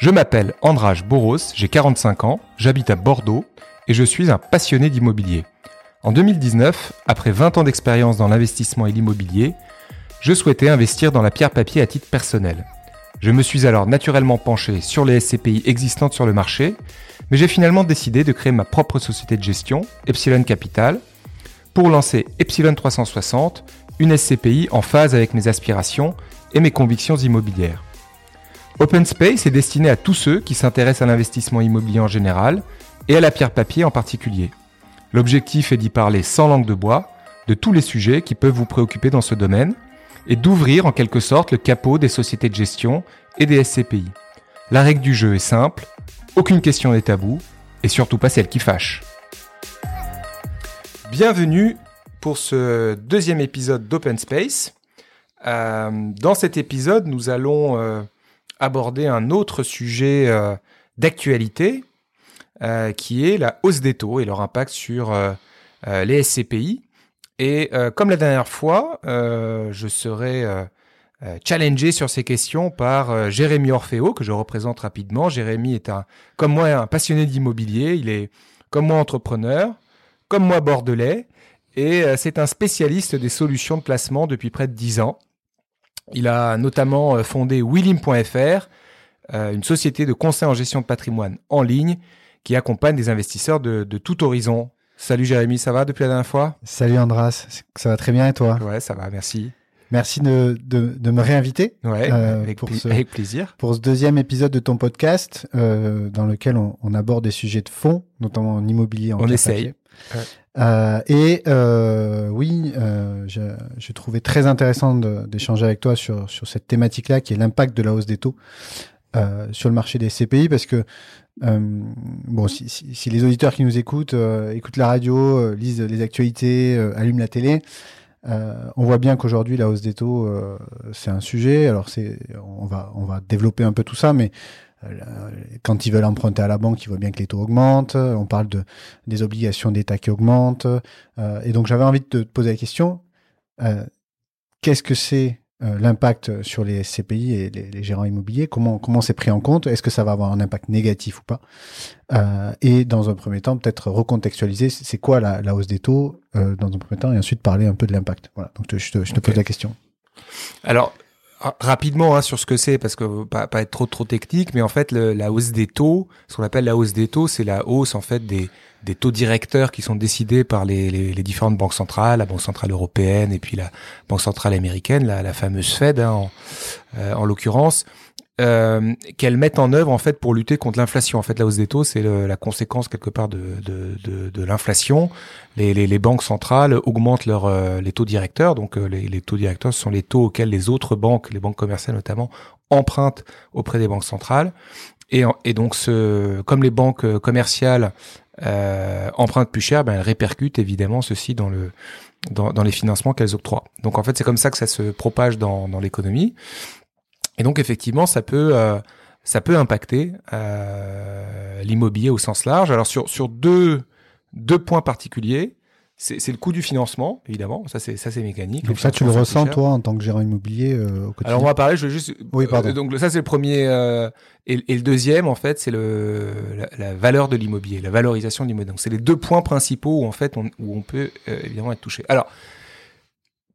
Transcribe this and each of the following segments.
Je m'appelle Andrage Boros, j'ai 45 ans, j'habite à Bordeaux et je suis un passionné d'immobilier. En 2019, après 20 ans d'expérience dans l'investissement et l'immobilier, je souhaitais investir dans la pierre papier à titre personnel. Je me suis alors naturellement penché sur les SCPI existantes sur le marché, mais j'ai finalement décidé de créer ma propre société de gestion, Epsilon Capital, pour lancer Epsilon 360, une SCPI en phase avec mes aspirations et mes convictions immobilières. Open Space est destiné à tous ceux qui s'intéressent à l'investissement immobilier en général et à la pierre papier en particulier. L'objectif est d'y parler sans langue de bois de tous les sujets qui peuvent vous préoccuper dans ce domaine et d'ouvrir en quelque sorte le capot des sociétés de gestion et des SCPI. La règle du jeu est simple, aucune question n'est tabou et surtout pas celle qui fâche. Bienvenue pour ce deuxième épisode d'Open Space. Euh, dans cet épisode, nous allons euh, aborder un autre sujet euh, d'actualité qui est la hausse des taux et leur impact sur les SCPI. Et comme la dernière fois, je serai challengé sur ces questions par Jérémy Orfeo, que je représente rapidement. Jérémy est un, comme moi, un passionné d'immobilier. Il est, comme moi, entrepreneur, comme moi, bordelais. Et c'est un spécialiste des solutions de placement depuis près de dix ans. Il a notamment euh, fondé Willim.fr, euh, une société de conseil en gestion de patrimoine en ligne qui accompagne des investisseurs de, tout horizon. Salut Jérémy, ça va depuis la dernière fois? Salut Andras, ça va très bien et toi? Ouais, ça va, merci. Merci de, de, me réinviter. Ouais, euh, avec, avec, plaisir. Pour ce deuxième épisode de ton podcast, dans lequel on, aborde des sujets de fond, notamment en immobilier. En on essaye. Euh, et euh, oui, euh, je, trouvais très intéressant d'échanger avec toi sur, cette thématique-là, qui est l'impact de la hausse des taux sur le marché des CPI, parce que bon, si, les auditeurs qui nous écoutent écoutent la radio, lisent les actualités, allument la télé, on voit bien qu'aujourd'hui la hausse des taux c'est un sujet. Alors c'est, on va on va développer un peu tout ça, mais quand ils veulent emprunter à la banque, ils voient bien que les taux augmentent. On parle de, des obligations d'État qui augmentent. Euh, et donc j'avais envie de te poser la question, euh, qu'est-ce que c'est l'impact sur les CPI et les, gérants immobiliers? Comment comment c'est pris en compte? Est-ce que ça va avoir un impact négatif ou pas? Et dans un premier temps, peut-être recontextualiser, c'est quoi la, la, hausse des taux dans un premier temps, et ensuite parler un peu de l'impact. Voilà, donc je te, je te pose la question. Alors, rapidement hein, sur ce que c'est parce que pas, pas être trop trop technique mais en fait le, la hausse des taux ce qu'on appelle la hausse des taux c'est la hausse en fait des, des taux directeurs qui sont décidés par les, les, différentes banques centrales la banque centrale européenne et puis la banque centrale américaine la, la fameuse Fed hein, en, euh, en l'occurrence euh, qu'elles mettent en œuvre en fait pour lutter contre l'inflation. En fait, la hausse des taux, c'est la conséquence quelque part de, de, de, de l'inflation. Les, les, les, banques centrales augmentent leur, euh, les taux directeurs. Donc, euh, les, les, taux directeurs sont les taux auxquels les autres banques, les banques commerciales notamment, empruntent auprès des banques centrales. Et, et donc, ce, comme les banques commerciales euh, empruntent plus cher, ben, elles répercutent évidemment ceci dans le dans, dans les financements qu'elles octroient. Donc en fait, c'est comme ça que ça se propage dans, dans l'économie. Et donc effectivement, ça peut euh, ça peut impacter euh, l'immobilier au sens large. Alors sur sur deux deux points particuliers, c'est le coût du financement, évidemment. Ça, c'est ça, c'est mécanique. Donc ça, tu le ressens toi en tant que gérant immobilier euh, au quotidien. Alors on va parler. Je veux juste. Oui, pardon. donc ça, c'est le premier. Euh, et, et, le deuxième, en fait, c'est le la, la, valeur de l'immobilier, la valorisation de l'immobilier. Donc c'est les deux points principaux où en fait on, où on peut évidemment être touché. Alors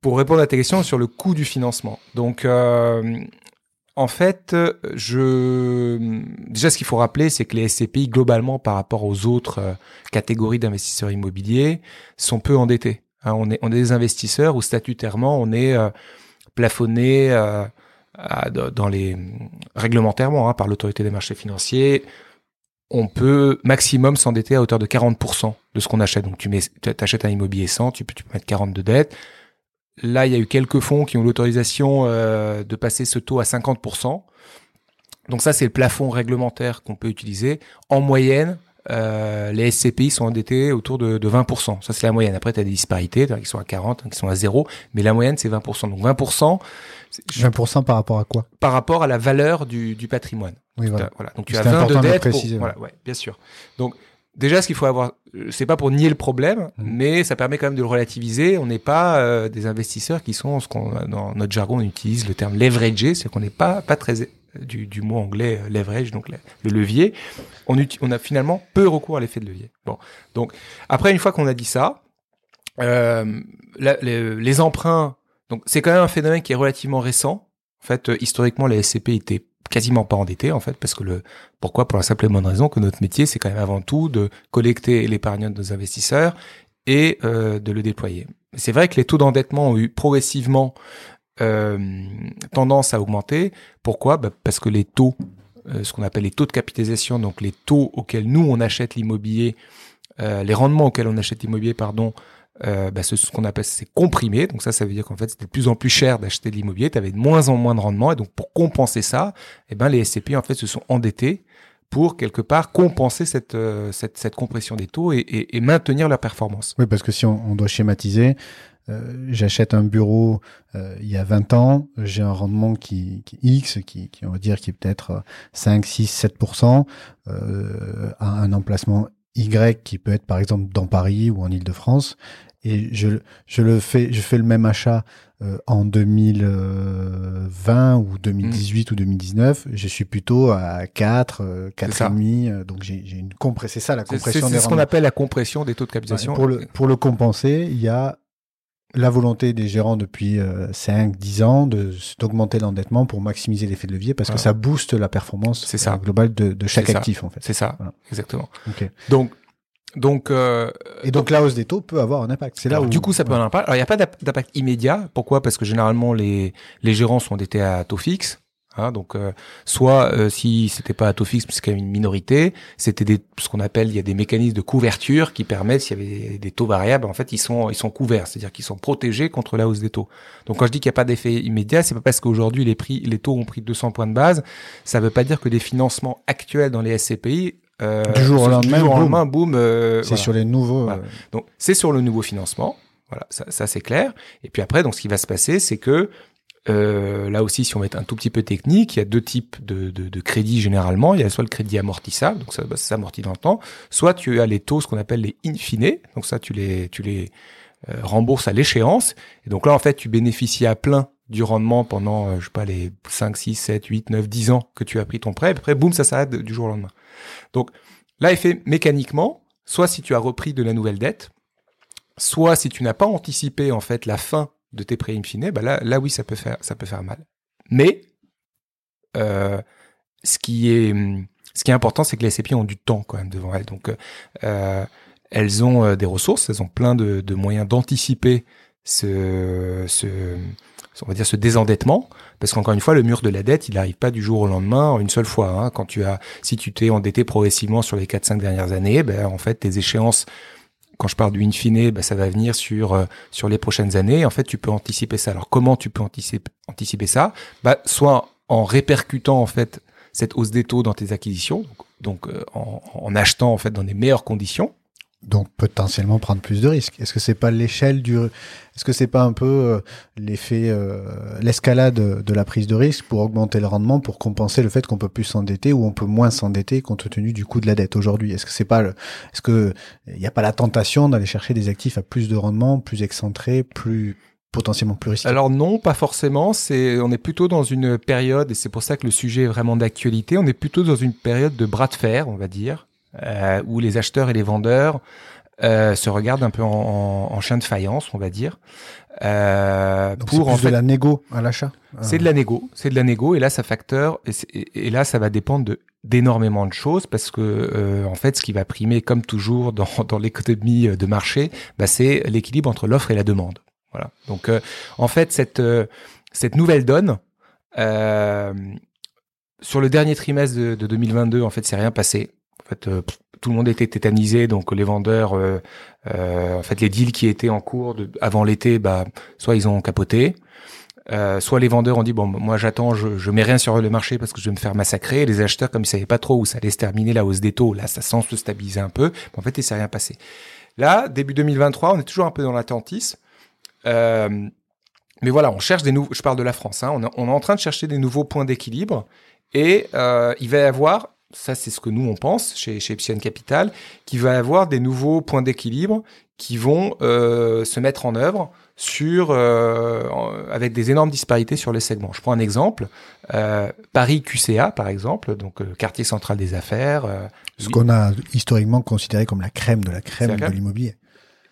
pour répondre à ta question sur le coût du financement. Donc en fait, je déjà ce qu'il faut rappeler, c'est que les SCPI globalement par rapport aux autres euh, catégories d'investisseurs immobiliers sont peu endettés. Hein, on est on est des investisseurs où statutairement on est euh, plafonné euh, dans les réglementairement hein, par l'autorité des marchés financiers. On peut maximum s'endetter à hauteur de 40% de ce qu'on achète. Donc tu mets, achètes un immobilier 100, tu peux, tu peux mettre 40 de dette Là, il y a eu quelques fonds qui ont l'autorisation euh, de passer ce taux à 50%. Donc ça, c'est le plafond réglementaire qu'on peut utiliser. En moyenne, euh, les SCPI sont endettés autour de, de 20%. Ça, c'est la moyenne. Après, tu as des disparités, qui sont à 40, qui sont à 0, mais la moyenne, c'est 20%. Donc 20%... 20% par rapport à quoi? Par rapport à la valeur du, du patrimoine. Oui, voilà. voilà. Donc tu as 20 de dettes. Voilà, ouais, bien sûr. Donc déjà, ce qu'il faut avoir, c'est pas pour nier le problème, mmh. mais ça permet quand même de le relativiser. On n'est pas euh, des investisseurs qui sont ce qu'on dans notre jargon on utilise le terme leveragé, c'est qu'on n'est pas pas très du, du mot anglais euh, leverage, donc le, le levier, on, on a finalement peu recours à l'effet de levier. Bon, donc après une fois qu'on a dit ça, euh, la- les, les emprunts, donc c'est quand même un phénomène qui est relativement récent. En fait, euh, historiquement, les SCP étaient quasiment pas endettés en fait parce que le pourquoi? Pour la simple et bonne raison que notre métier c'est quand même avant tout de collecter l'épargne de nos investisseurs et euh, de le déployer. C'est vrai que les taux d'endettement ont eu progressivement euh, tendance à augmenter. Pourquoi? Bah, Parce que les taux, euh, ce qu'on appelle les taux de capitalisation, donc les taux auxquels nous on achète l'immobilier, les rendements auxquels on achète l'immobilier, pardon, euh, bah, ce, ce qu'on appelle c'est comprimé. Donc ça, ça veut dire qu'en fait c'était de plus en plus cher d'acheter de l'immobilier. Tu avais de moins en moins de rendement et donc pour compenser ça, eh ben les SCP en fait se sont endettés pour quelque part compenser cette euh, cette, cette compression des taux et, et, et maintenir leur performance. Oui, parce que si on, on doit schématiser, euh, j'achète un bureau euh, il y a 20 ans, j'ai un rendement qui, qui X, qui, qui on va dire qui est peut-être euh, 5, 6, 7% euh, à un emplacement Y qui peut être par exemple dans Paris ou en Île-de-France, et je, je le fais, je fais le même achat euh, en 2020 ou 2018 ou 2019, je suis plutôt à 4, euh, C'est ça. 4,5, euh, donc j'ai une compresse, c'est ça la compression c'est ce qu'on appelle la compression des taux de Ouais, capitalisation. pour, le, pour le compenser, il y a la volonté des gérants depuis euh, 5, 10 ans de d'augmenter l'endettement pour maximiser l'effet de levier parce que ça booste la performance ça. euh, globale de, de chaque ça. actif en fait. C'est ça, Voilà. exactement. Ok. Donc, donc, euh, Et donc la hausse des taux peut avoir un impact. C'est là alors, où du coup, ça peut ouais. avoir un impact. Alors, il n'y a pas d'impact immédiat. Pourquoi? Parce que généralement, les, les gérants sont endettés à taux fixe. Hein, donc, euh, soit euh, si c'était pas à taux fixe, parce qu'il y a une minorité, c'était des, ce qu'on appelle, il y a des mécanismes de couverture qui permettent, s'il y avait des taux variables, en fait, ils sont, ils sont couverts, c'est-à-dire qu'ils sont protégés contre la hausse des taux. Donc, quand je dis qu'il n'y a pas d'effet immédiat, c'est pas parce qu'aujourd'hui les prix, les taux ont pris 200 points de base, ça veut pas dire que les financements actuels dans les SCPI euh, Du jour au lendemain, jour boum. lendemain, boum, euh, C'est voilà. sur les nouveaux. Voilà. euh, Donc c'est sur le nouveau financement, voilà, ça, ça c'est clair. Et puis après, donc ce qui va se passer, c'est que euh, là aussi, si on être un tout petit peu technique, il y a deux types de, de, de crédits généralement. Il y a soit le crédit amortissable, donc ça, bah, ça s'amortit dans le temps, soit tu as les taux, ce qu'on appelle les in donc ça tu les tu les euh, rembourses à l'échéance. Et donc là, en fait, tu bénéficies à plein du rendement pendant, euh, je sais pas, les 5, 6, 7, 8, 9, 10 ans que tu as pris ton prêt. Et après, boum, ça s'arrête du jour au lendemain. Donc là, il fait mécaniquement, soit si tu as repris de la nouvelle dette, soit si tu n'as pas anticipé en fait la fin de tes prêts in fine, bah là, là oui, ça peut faire, ça peut faire mal. Mais euh, ce qui est, ce qui est important, c'est que les SCPI ont du temps quand même devant elles. Donc, euh, elles ont euh, des ressources, elles ont plein de, moyens d'anticiper ce, on va dire ce désendettement, parce qu'encore une fois, le mur de la dette, il n'arrive pas du jour au lendemain en une seule fois. Hein. Quand tu as, si tu t'es endetté progressivement sur les 4-5 dernières années, ben en fait, tes échéances quand je parle du in fine, ben, ça va venir sur euh, sur les prochaines années. En fait, tu peux anticiper ça. Alors, comment tu peux anticiper, anticiper ça? Bah, Soit en répercutant en fait cette hausse des taux dans tes acquisitions, donc, donc euh, en, en achetant en fait dans des meilleures conditions. Donc potentiellement prendre plus de risques. Est-ce que c'est pas l'échelle du, est-ce que c'est pas un peu euh, l'effet, euh, l'escalade de la prise de risque pour augmenter le rendement, pour compenser le fait qu'on peut plus s'endetter ou on peut moins s'endetter compte tenu du coût de la dette aujourd'hui? Est-ce que c'est pas, le, est-ce que il n'y a pas la tentation d'aller chercher des actifs à plus de rendement, plus excentrés, plus potentiellement plus risqués? Alors non, pas forcément. C'est, on est plutôt dans une période, et c'est pour ça que le sujet est vraiment d'actualité. On est plutôt dans une période de bras de fer, on va dire, euh, où les acheteurs et les vendeurs euh, se regardent un peu en, en, en chien de faïence, on va dire. Euh, Donc pour en fait, de la négo à l'achat. c'est de la négo, c'est de la négo, et là ça facteur, et, là ça va dépendre de d'énormément de choses parce que euh, en fait ce qui va primer comme toujours dans, dans l'économie de marché, bah, c'est l'équilibre entre l'offre et la demande. Voilà. Donc euh, en fait cette euh, cette nouvelle donne euh, sur le dernier trimestre de, de 2022 en fait c'est rien passé. En fait euh, tout le monde était tétanisé donc les vendeurs euh, euh, en fait les deals qui étaient en cours de, avant l'été bah soit ils ont capoté euh, soit les vendeurs ont dit bon moi j'attends je, je mets rien sur le marché parce que je vais me faire massacrer. Et les acheteurs comme ils savaient pas trop où ça allait se terminer la hausse des taux là ça semble se stabiliser un peu mais en fait il s'est rien passé. Là début 2023 on est toujours un peu dans l'attentisme euh, mais voilà on cherche des nouveaux je parle de la France hein, on, est, on est en train de chercher des nouveaux points d'équilibre et euh, il va y avoir ça c'est ce que nous on pense chez chez Epsilon Capital qu'il va y avoir des nouveaux points d'équilibre qui vont se mettre en œuvre sur avec des énormes disparités sur les segments. Je prends un exemple Paris QCA par exemple, donc quartier central des affaires. Ce qu'on a historiquement considéré comme la crème de la crème de l'immobilier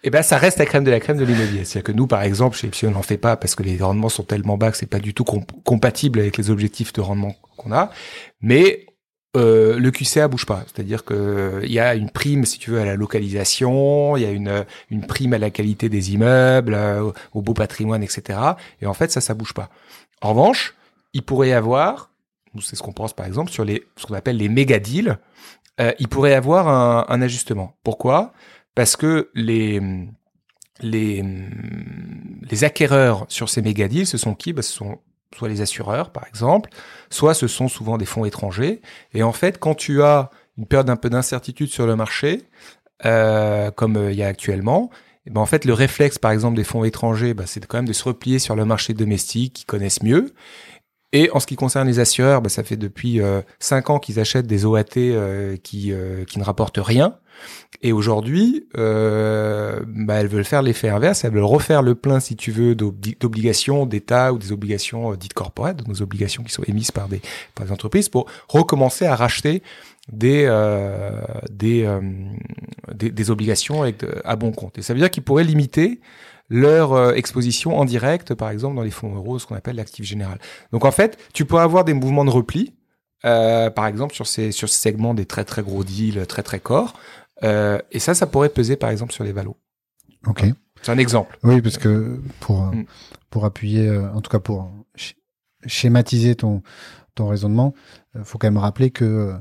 eh ben, ça reste la crème de la crème de l'immobilier. C'est-à-dire que nous, par exemple, chez Epsilon, on n'en fait pas parce que les rendements sont tellement bas que c'est pas du tout compatible avec les objectifs de rendement qu'on a. Mais euh, le QCA bouge pas. C'est-à-dire que il y a une prime, si tu veux, à la localisation, il y a une, une prime à la qualité des immeubles, euh, au beau patrimoine, etc. Et en fait, ça, ça bouge pas. En revanche, il pourrait y avoir, c'est ce qu'on pense par exemple sur les, ce qu'on appelle les méga deals, euh, il pourrait y avoir un, un ajustement. Pourquoi? Parce que les les les acquéreurs sur ces méga deals, ce sont qui? Bah, Ce sont soit les assureurs, par exemple, soit ce sont souvent des fonds étrangers. Et en fait, quand tu as une période un peu d'incertitude sur le marché, euh, comme euh, il y a actuellement, eh ben en fait, le réflexe, par exemple, des fonds étrangers, bah, c'est quand même de se replier sur le marché domestique, qui connaissent mieux. Et en ce qui concerne les assureurs, bah, ça fait depuis euh, cinq ans qu'ils achètent des OAT euh, qui, qui ne rapportent rien. Et aujourd'hui, euh, bah, elles veulent faire l'effet inverse, elles veulent refaire le plein, si tu veux, d'obligations d'État ou des obligations euh, dites corporate, nos obligations qui sont émises par des, par des entreprises, pour recommencer à racheter des euh, des, euh, des, des obligations à bon compte. Et ça veut dire qu'ils pourraient limiter leur euh, exposition en direct, par exemple, dans les fonds euros, ce qu'on appelle l'actif général. Donc en fait, tu peux avoir des mouvements de repli, euh, par exemple sur ces sur ces segments des très très gros deals, très très corps, euh, et ça, ça pourrait peser par exemple sur les valos. Ok. C'est un exemple. Oui, parce que pour mm. pour appuyer, en tout cas pour schématiser ton ton raisonnement, il faut quand même rappeler que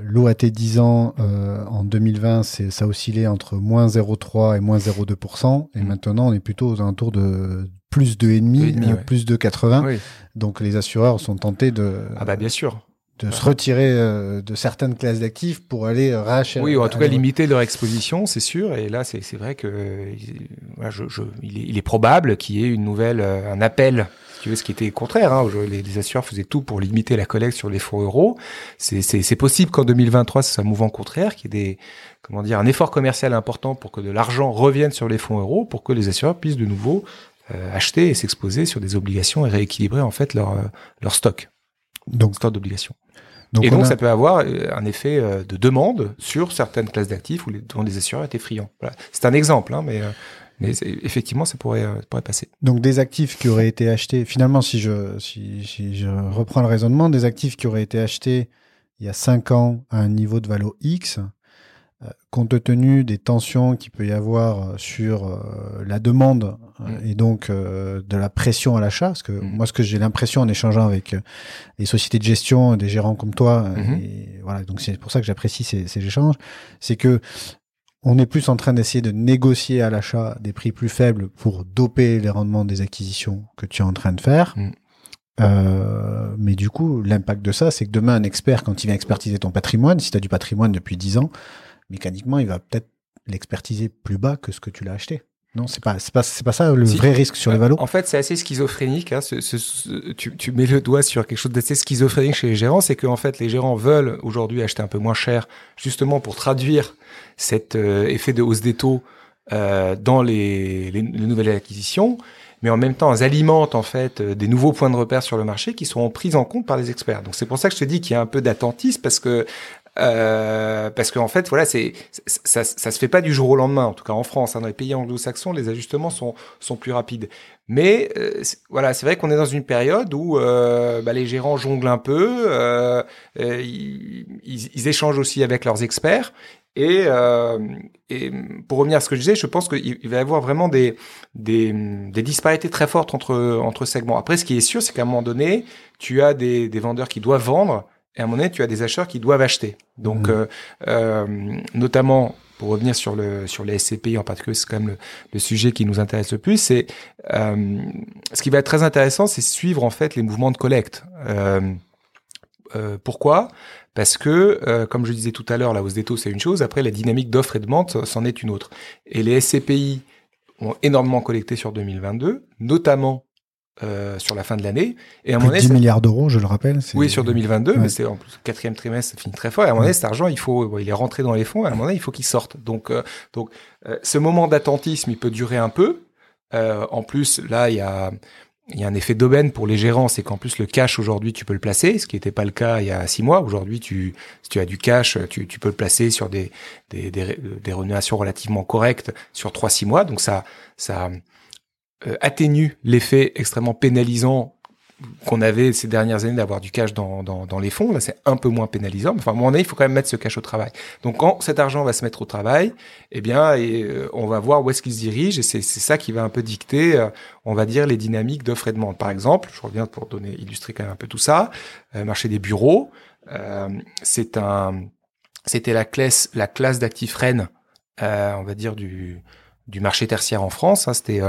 L'OAT 10 ans en 2020, c'est ça oscillait entre moins 0,3 et moins 0,2%. Et mm. maintenant, on est plutôt aux alentours de plus 2,5, plus de 80. Donc les assureurs sont tentés de... Ah bah bien sûr de se retirer euh, de certaines classes d'actifs pour aller racheter. Oui, ou en tout cas limiter leur exposition, c'est sûr. Et là, c'est vrai que je, je, il, est, il, est, probable qu'il y ait une nouvelle, euh, un appel. Si tu veux, ce qui était contraire. Hein, les, les, assureurs faisaient tout pour limiter la collecte sur les fonds euros. C'est possible qu'en 2023, c'est un mouvement contraire, qu'il y ait des, comment dire, un effort commercial important pour que de l'argent revienne sur les fonds euros, pour que les assureurs puissent de nouveau euh, acheter et s'exposer sur des obligations et rééquilibrer en fait leur leur stock. Donc stock d'obligations et donc, ça peut avoir euh, un effet euh, de demande sur certaines classes d'actifs où les, dont les assureurs étaient friands. Voilà. C'est un exemple, hein, mais, euh, mais effectivement, ça pourrait, ça pourrait passer. Donc, des actifs qui auraient été achetés, finalement, si je, si, si je reprends le raisonnement, des actifs qui auraient été achetés il y a 5 ans à un niveau de valeur X, euh, compte tenu des tensions qu'il peut y avoir euh, sur euh, la demande mm. et donc de la pression à l'achat, parce que mm. moi ce que j'ai l'impression en échangeant avec les sociétés de gestion, des gérants comme toi, mm-hmm. et voilà, donc c'est pour ça que j'apprécie ces, ces échanges, c'est que on est plus en train d'essayer de négocier à l'achat des prix plus faibles pour doper les rendements des acquisitions que tu es en train de faire. Mm. Euh, mais du coup, l'impact de ça, c'est que demain, un expert, quand il vient expertiser ton patrimoine, si tu as du patrimoine depuis 10 ans, mécaniquement, il va peut-être l'expertiser plus bas que ce que tu l'as acheté. Non, c'est pas, c'est pas, c'est pas ça le vrai risque sur les valos. En fait, c'est assez schizophrénique. Hein, ce, ce, tu, tu, mets le doigt sur quelque chose d'assez schizophrénique chez les gérants, c'est qu'en fait, les gérants veulent aujourd'hui acheter un peu moins cher, justement pour traduire cet euh, effet de hausse des taux euh, dans les, les, les, nouvelles acquisitions. Mais en même temps, elles alimentent en fait euh, des nouveaux points de repère sur le marché qui seront pris en compte par les experts. Donc c'est pour ça que je te dis qu'il y a un peu d'attentisme parce que euh, parce qu'en fait, voilà, c'est ça, ça se fait pas du jour au lendemain. En tout cas, en France, hein, dans les pays anglo-saxons, les ajustements sont sont plus rapides. Mais euh, voilà, c'est vrai qu'on est dans une période où euh, bah, les gérants jonglent un peu, euh, euh ils, ils, échangent aussi avec leurs experts. Et, et, pour revenir à ce que je disais, je pense qu'il va y avoir vraiment des, des, des, disparités très fortes entre, entre segments. Après, ce qui est sûr, c'est qu'à un moment donné, tu as des, des vendeurs qui doivent vendre et à un moment donné, tu as des acheteurs qui doivent acheter. Donc, mmh. euh, euh, notamment, pour revenir sur le sur les SCPI en particulier, c'est quand même le, le, sujet qui nous intéresse le plus. C'est euh, ce qui va être très intéressant, c'est suivre en fait les mouvements de collecte. Euh, euh pourquoi? Parce que, euh, comme je disais tout à l'heure, la hausse des taux c'est une chose. Après, la dynamique d'offre et de demande, c'en est une autre. Et les SCPI ont énormément collecté sur 2022, notamment euh, sur la fin de l'année. Et à mon 10 milliards d'euros, je le rappelle. Oui, sur 2022, mais c'est en plus quatrième trimestre, ça finit très fort. Et à un moment donné, cet argent, il faut, il est rentré dans les fonds. Et à un moment donné, il faut qu'il sorte. Donc, euh, donc, euh, ce moment d'attentisme, il peut durer un peu. en plus, là, il y a, il y a un effet d'aubaine pour les gérants, c'est qu'en plus le cash aujourd'hui tu peux le placer, ce qui n'était pas le cas il y a six mois. Aujourd'hui, tu, si tu as du cash, tu, tu peux le placer sur des des, des, des relativement correctes sur trois six mois. Donc ça ça atténue l'effet extrêmement pénalisant qu'on avait ces dernières années d'avoir du cash dans, dans, dans les fonds. Là, c'est un peu moins pénalisant. Mais enfin, à un moment donné, il faut quand même mettre ce cash au travail. Donc, quand cet argent va se mettre au travail, eh bien, euh, on va voir où est-ce qu'il se dirige. Et c'est ça qui va un peu dicter, euh, on va dire, les dynamiques d'offre et de demande. Par exemple, je reviens pour donner, illustrer quand même un peu tout ça. marché des bureaux, c'est un, c'était la classe, la classe d'actifs reine, on va dire du, du marché tertiaire en France. Hein, c'était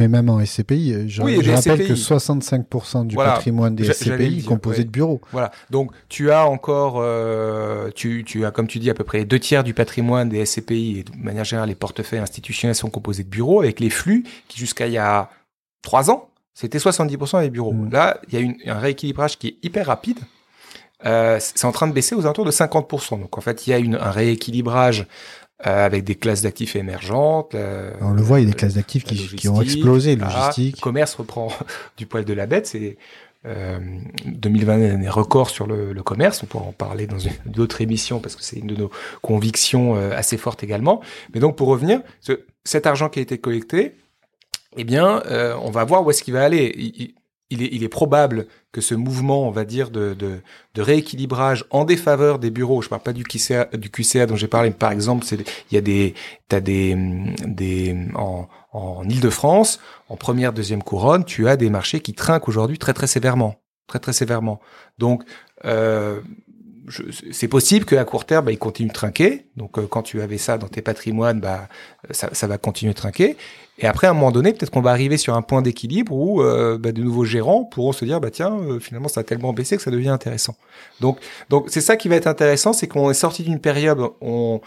mais même en SCPI, je, rappelle que 65% du patrimoine des SCPI est composé de bureaux. Voilà. Donc tu as encore, euh, tu, tu as comme tu dis à peu près deux tiers du patrimoine des SCPI et de manière générale les portefeuilles institutionnels sont composés de bureaux avec les flux qui jusqu'à il y a trois ans c'était 70% des bureaux. Mm. Là il y a une, un rééquilibrage qui est hyper rapide. Euh, c'est en train de baisser aux alentours de 50%. Donc en fait il y a une, un rééquilibrage avec des classes d'actifs émergentes. on le voit, il y a des classes d'actifs qui, qui, ont explosé, logistique. Le commerce reprend du poil de la bête. C'est euh, 2020 est année record sur le, le, commerce. On pourra en parler dans une autre émission parce que c'est une de nos convictions euh, assez fortes également. Mais donc pour revenir, ce, cet argent qui a été collecté, eh bien, euh, on va voir où est-ce qu'il va aller il est, il est, probable que ce mouvement, on va dire, de, de, de, rééquilibrage en défaveur des bureaux, je parle pas du QCA, du QCA dont j'ai parlé, mais par exemple, il y a des, t'as des, des, en, en Ile-de-France, en première, deuxième couronne, tu as des marchés qui trinquent aujourd'hui très, très sévèrement. Très, très sévèrement. Donc, euh, c'est possible qu'à court terme, bah, il continue de trinquer. Donc, euh, quand tu avais ça dans tes patrimoines, bah, ça, ça va continuer de trinquer. Et après, à un moment donné, peut-être qu'on va arriver sur un point d'équilibre où euh, bah, de nouveaux gérants pourront se dire, bah tiens, euh, finalement, ça a tellement baissé que ça devient intéressant. Donc, donc c'est ça qui va être intéressant, c'est qu'on est sorti d'une période on,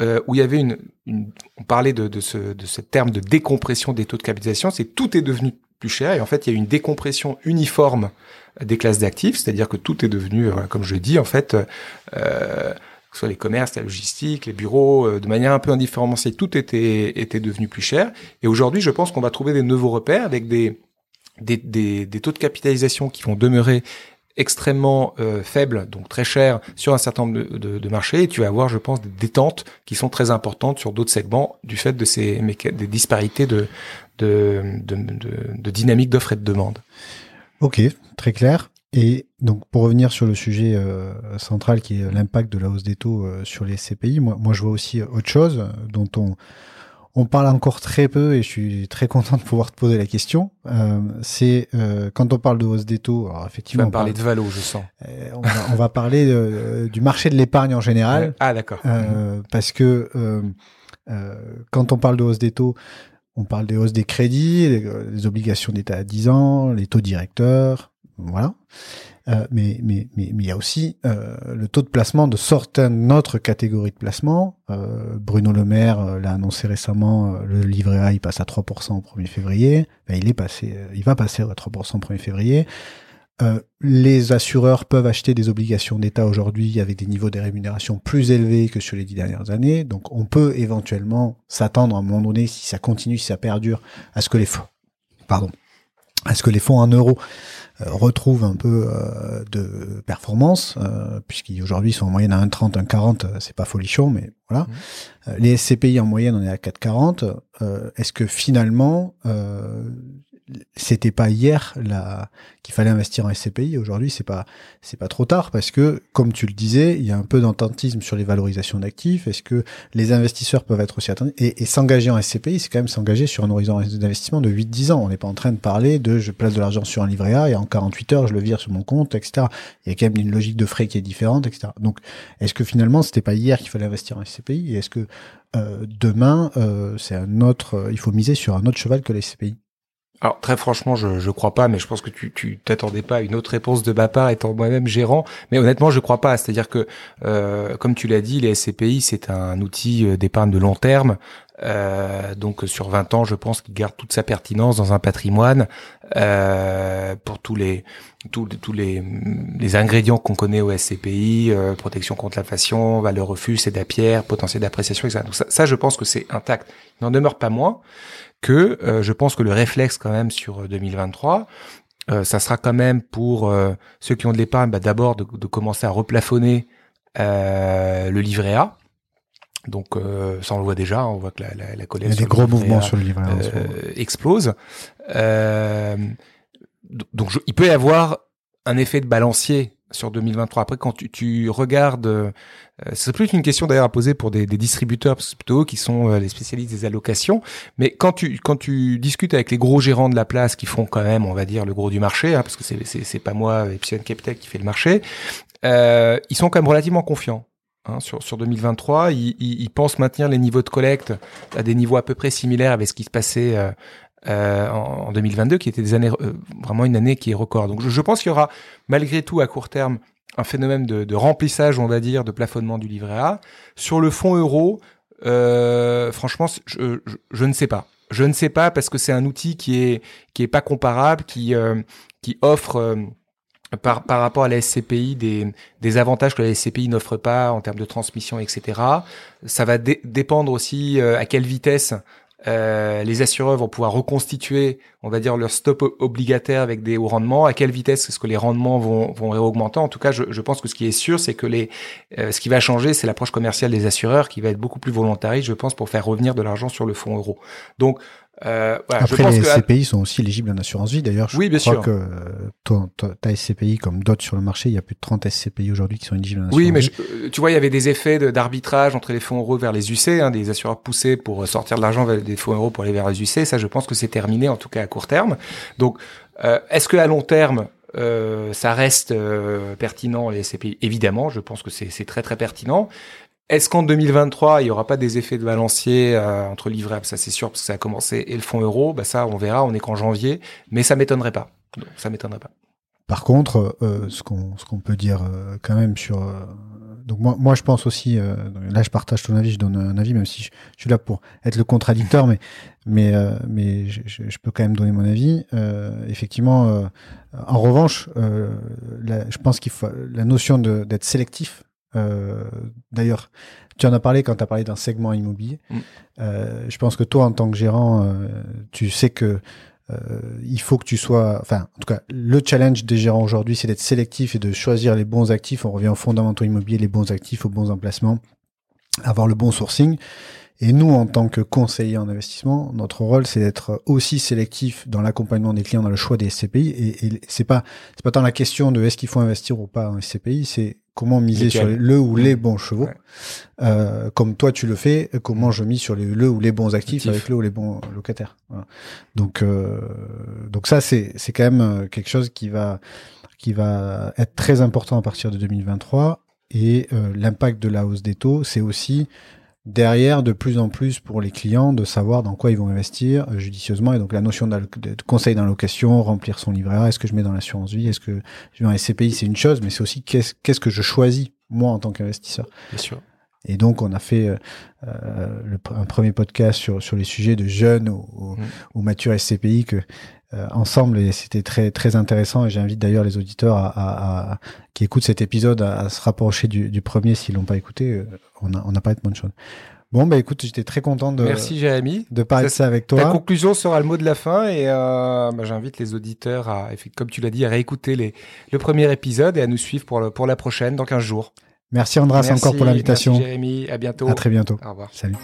euh, où il y avait une, une on parlait de, de, ce, de ce terme de décompression des taux de capitalisation, c'est tout est devenu plus cher et en fait, il y a une décompression uniforme des classes d'actifs, c'est-à-dire que tout est devenu, comme je dis, en fait. Euh, que ce soit les commerces, la logistique, les bureaux, euh, de manière un peu indifférenciée, tout était, était devenu plus cher. Et aujourd'hui, je pense qu'on va trouver des nouveaux repères avec des, des, des, taux de capitalisation qui vont demeurer extrêmement euh, faibles, donc très chers sur un certain nombre de, marchés, et tu vas avoir, je pense, des détentes qui sont très importantes sur d'autres segments du fait de ces des disparités de, de, de, de dynamique d'offre et de demande. Ok, très clair. Et donc pour revenir sur le sujet euh, central qui est l'impact de la hausse des taux euh, sur les CPI, moi, moi je vois aussi autre chose euh, dont on, on parle encore très peu et je suis très content de pouvoir te poser la question. Euh, c'est euh, quand on parle de hausse des taux, alors effectivement, tu vas parler de Valo, je sens. on, va, on, va, parler du marché de l'épargne en général. Ah d'accord. Parce que quand on parle de hausse des taux, on parle des hausses des crédits, les, obligations d'État à 10 ans, les taux directeurs, voilà. Euh, mais mais mais il y a aussi euh, le taux de placement de certaines autres catégories de placement. Euh, Bruno Le Maire euh, l'a annoncé récemment, euh, le livret A il passe à 3% au 1er février. Ben, il est passé, il va passer à 3% au 1er février. Les assureurs peuvent acheter des obligations d'État aujourd'hui avec des niveaux de rémunération plus élevés que sur les dix dernières années. Donc on peut éventuellement s'attendre à un moment donné, si ça continue, si ça perdure, à ce que les fonds, pardon, à ce que les fonds en euros euh, retrouvent un peu euh, de performance, euh, puisqu'ils aujourd'hui sont en moyenne à 1,30, 1,40, c'est pas folichon, mais voilà. Mmh. Les SCPI en moyenne, on est à 4,40. Est-ce que finalement, c'était pas hier qu'il fallait investir en SCPI. Aujourd'hui, c'est pas c'est pas trop tard parce que, comme tu le disais, il y a un peu d'ententisme sur les valorisations d'actifs. Est-ce que les investisseurs peuvent être aussi attendus? Et, s'engager en SCPI, c'est quand même s'engager sur un horizon d'investissement de 8-10 ans. On n'est pas en train de parler de je place de l'argent sur un livret A et en 48 heures je le vire sur mon compte, etc. Il y a quand même une logique de frais qui est différente, etc. Donc, est-ce que finalement c'était pas hier qu'il fallait investir en SCPI et est-ce que euh, demain euh, c'est un autre, euh, il faut miser sur un autre cheval que les SCPI alors très franchement, je je crois pas, mais je pense que tu tu t'attendais pas à une autre réponse de ma part étant moi-même gérant. Mais honnêtement, je crois pas. C'est-à-dire que euh, comme tu l'as dit, les SCPI c'est un outil euh, d'épargne de long terme Euh, donc sur 20 ans, je pense qu'il garde toute sa pertinence dans un patrimoine euh, pour tous les ingrédients qu'on connaît au SCPI, euh, protection contre l'inflation, valeur refuge, c'est pierre, potentiel d'appréciation, etc. Donc ça, je pense que c'est intact. Il n'en demeure pas moins que euh, je pense que le réflexe quand même sur 2023, euh, ça sera quand même pour ceux qui ont de l'épargne, bah, d'abord de, de, commencer à replafonner le livret A donc euh, ça on le voit déjà, on voit que la, la, la Il y a des gros mouvements sur le livret euh, explose. Euh, donc il peut y avoir un effet de balancier sur 2023. Après, quand tu, tu regardes, euh, c'est plus une question d'ailleurs à poser pour des, des distributeurs plutôt qui sont euh, les spécialistes des allocations. Mais quand tu quand tu discutes avec les gros gérants de la place qui font quand même, on va dire, le gros du marché, hein, parce que c'est c'est pas moi Epsilon Capital qui fait le marché, euh, ils sont quand même relativement confiants. Hein, sur, sur 2023. Ils, ils, pensent maintenir les niveaux de collecte à des niveaux à peu près similaires avec ce qui se passait euh, euh en, 2022, qui était des années euh, vraiment une année qui est record. Donc je, je pense qu'il y aura malgré tout à court terme un phénomène de, de, remplissage, on va dire, de plafonnement du livret A. Sur le fonds euro, euh, franchement, je, je, ne sais pas. Je ne sais pas parce que c'est un outil qui est qui est pas comparable, qui euh, qui offre par, par rapport à la SCPI des, des avantages que la SCPI n'offre pas en termes de transmission, etc. Ça va dépendre aussi euh, à quelle vitesse euh, les assureurs vont pouvoir reconstituer, on va dire, leur stop obligataire avec des hauts rendements. À quelle vitesse est-ce que les rendements vont, vont réaugmenter? En tout cas, je, je, pense que ce qui est sûr, c'est que les, euh, ce qui va changer, c'est l'approche commerciale des assureurs qui va être beaucoup plus volontariste, je pense, pour faire revenir de l'argent sur le fonds euro. Donc, euh, voilà, Après, les SCPI sont aussi éligibles en assurance vie. D'ailleurs, je oui, bien crois sûr. que euh, toi, ta SCPI, comme d'autres sur le marché, il y a plus de 30 SCPI aujourd'hui qui sont éligibles en assurance Oui, mais vie. Je, tu vois, il y avait des effets d'arbitrage entre les fonds euros vers les UC, hein, des assureurs poussés pour sortir de l'argent des fonds euros pour aller vers les UC. Ça, je pense que c'est terminé, en tout cas à court terme. Donc, euh, est-ce que à long terme, euh, ça reste euh, pertinent les SCPI Évidemment, je pense que c'est très très pertinent. Est-ce qu'en 2023, il n'y aura pas des effets de balancier euh, entre livret Ça, c'est sûr, parce que ça a commencé, et le fonds euro, bah ça, on verra, on est qu'en janvier, mais ça m'étonnerait pas. ça m'étonnerait pas. Par contre, euh, ce qu'on peut dire euh, quand même sur donc moi moi je pense aussi là je partage ton avis, je donne un avis même si je, suis là pour être le contradicteur mais je, peux quand même donner mon avis. effectivement, en revanche, je pense qu'il faut la notion d'être sélectif euh, D'ailleurs, tu en as parlé quand tu as parlé d'un segment immobilier. Mm. Euh, je pense que toi, en tant que gérant, euh, tu sais que il faut que tu sois, enfin, en tout cas, le challenge des gérants aujourd'hui, c'est d'être sélectif et de choisir les bons actifs. On revient aux fondamentaux immobiliers, les bons actifs, aux bons emplacements, avoir le bon sourcing. Et nous, en tant que conseiller en investissement, notre rôle, c'est d'être aussi sélectif dans l'accompagnement des clients, dans le choix des SCPI. Et, et c'est pas, c'est pas tant la question de est-ce qu'il faut investir ou pas en SCPI, c'est comment miser sur le ou les mmh. bons chevaux. Euh, comme toi tu le fais, comment je mise sur les, le ou les bons actifs avec le ou les bons locataires. Voilà. Donc, euh, donc ça c'est c'est quand même euh, quelque chose qui va qui va être très important à partir de 2023. Et euh, l'impact de la hausse des taux, c'est aussi derrière de plus en plus pour les clients de savoir dans quoi ils vont investir euh, judicieusement et donc la notion de, conseil d'allocation, remplir son livret est-ce que je mets dans l'assurance vie, est-ce que je mets en SCPI, c'est une chose, mais c'est aussi qu'est-ce qu'est-ce que je choisis moi en tant qu'investisseur. Bien sûr. Et donc on a fait euh, euh le, un premier podcast sur sur les sujets de jeunes ou, ou, mmh. ou matures SCPI que euh, ensemble et c'était très très intéressant. Et j'invite d'ailleurs les auditeurs à, à, à, qui écoutent cet épisode à, se rapprocher du, du premier s'ils l'ont pas écouté. Euh, on a on a parlé de bonnes choses. Bon bah écoute j'étais très content de merci Jérémy. de parler ça, de ça avec toi. la conclusion sera le mot de la fin et euh, bah, j'invite les auditeurs à comme tu l'as dit à réécouter les le premier épisode et à nous suivre pour le, pour la prochaine dans 15 jours merci Andras merci, encore pour l'invitation. merci Jérémy. À bientôt. À très bientôt. Au revoir. Salut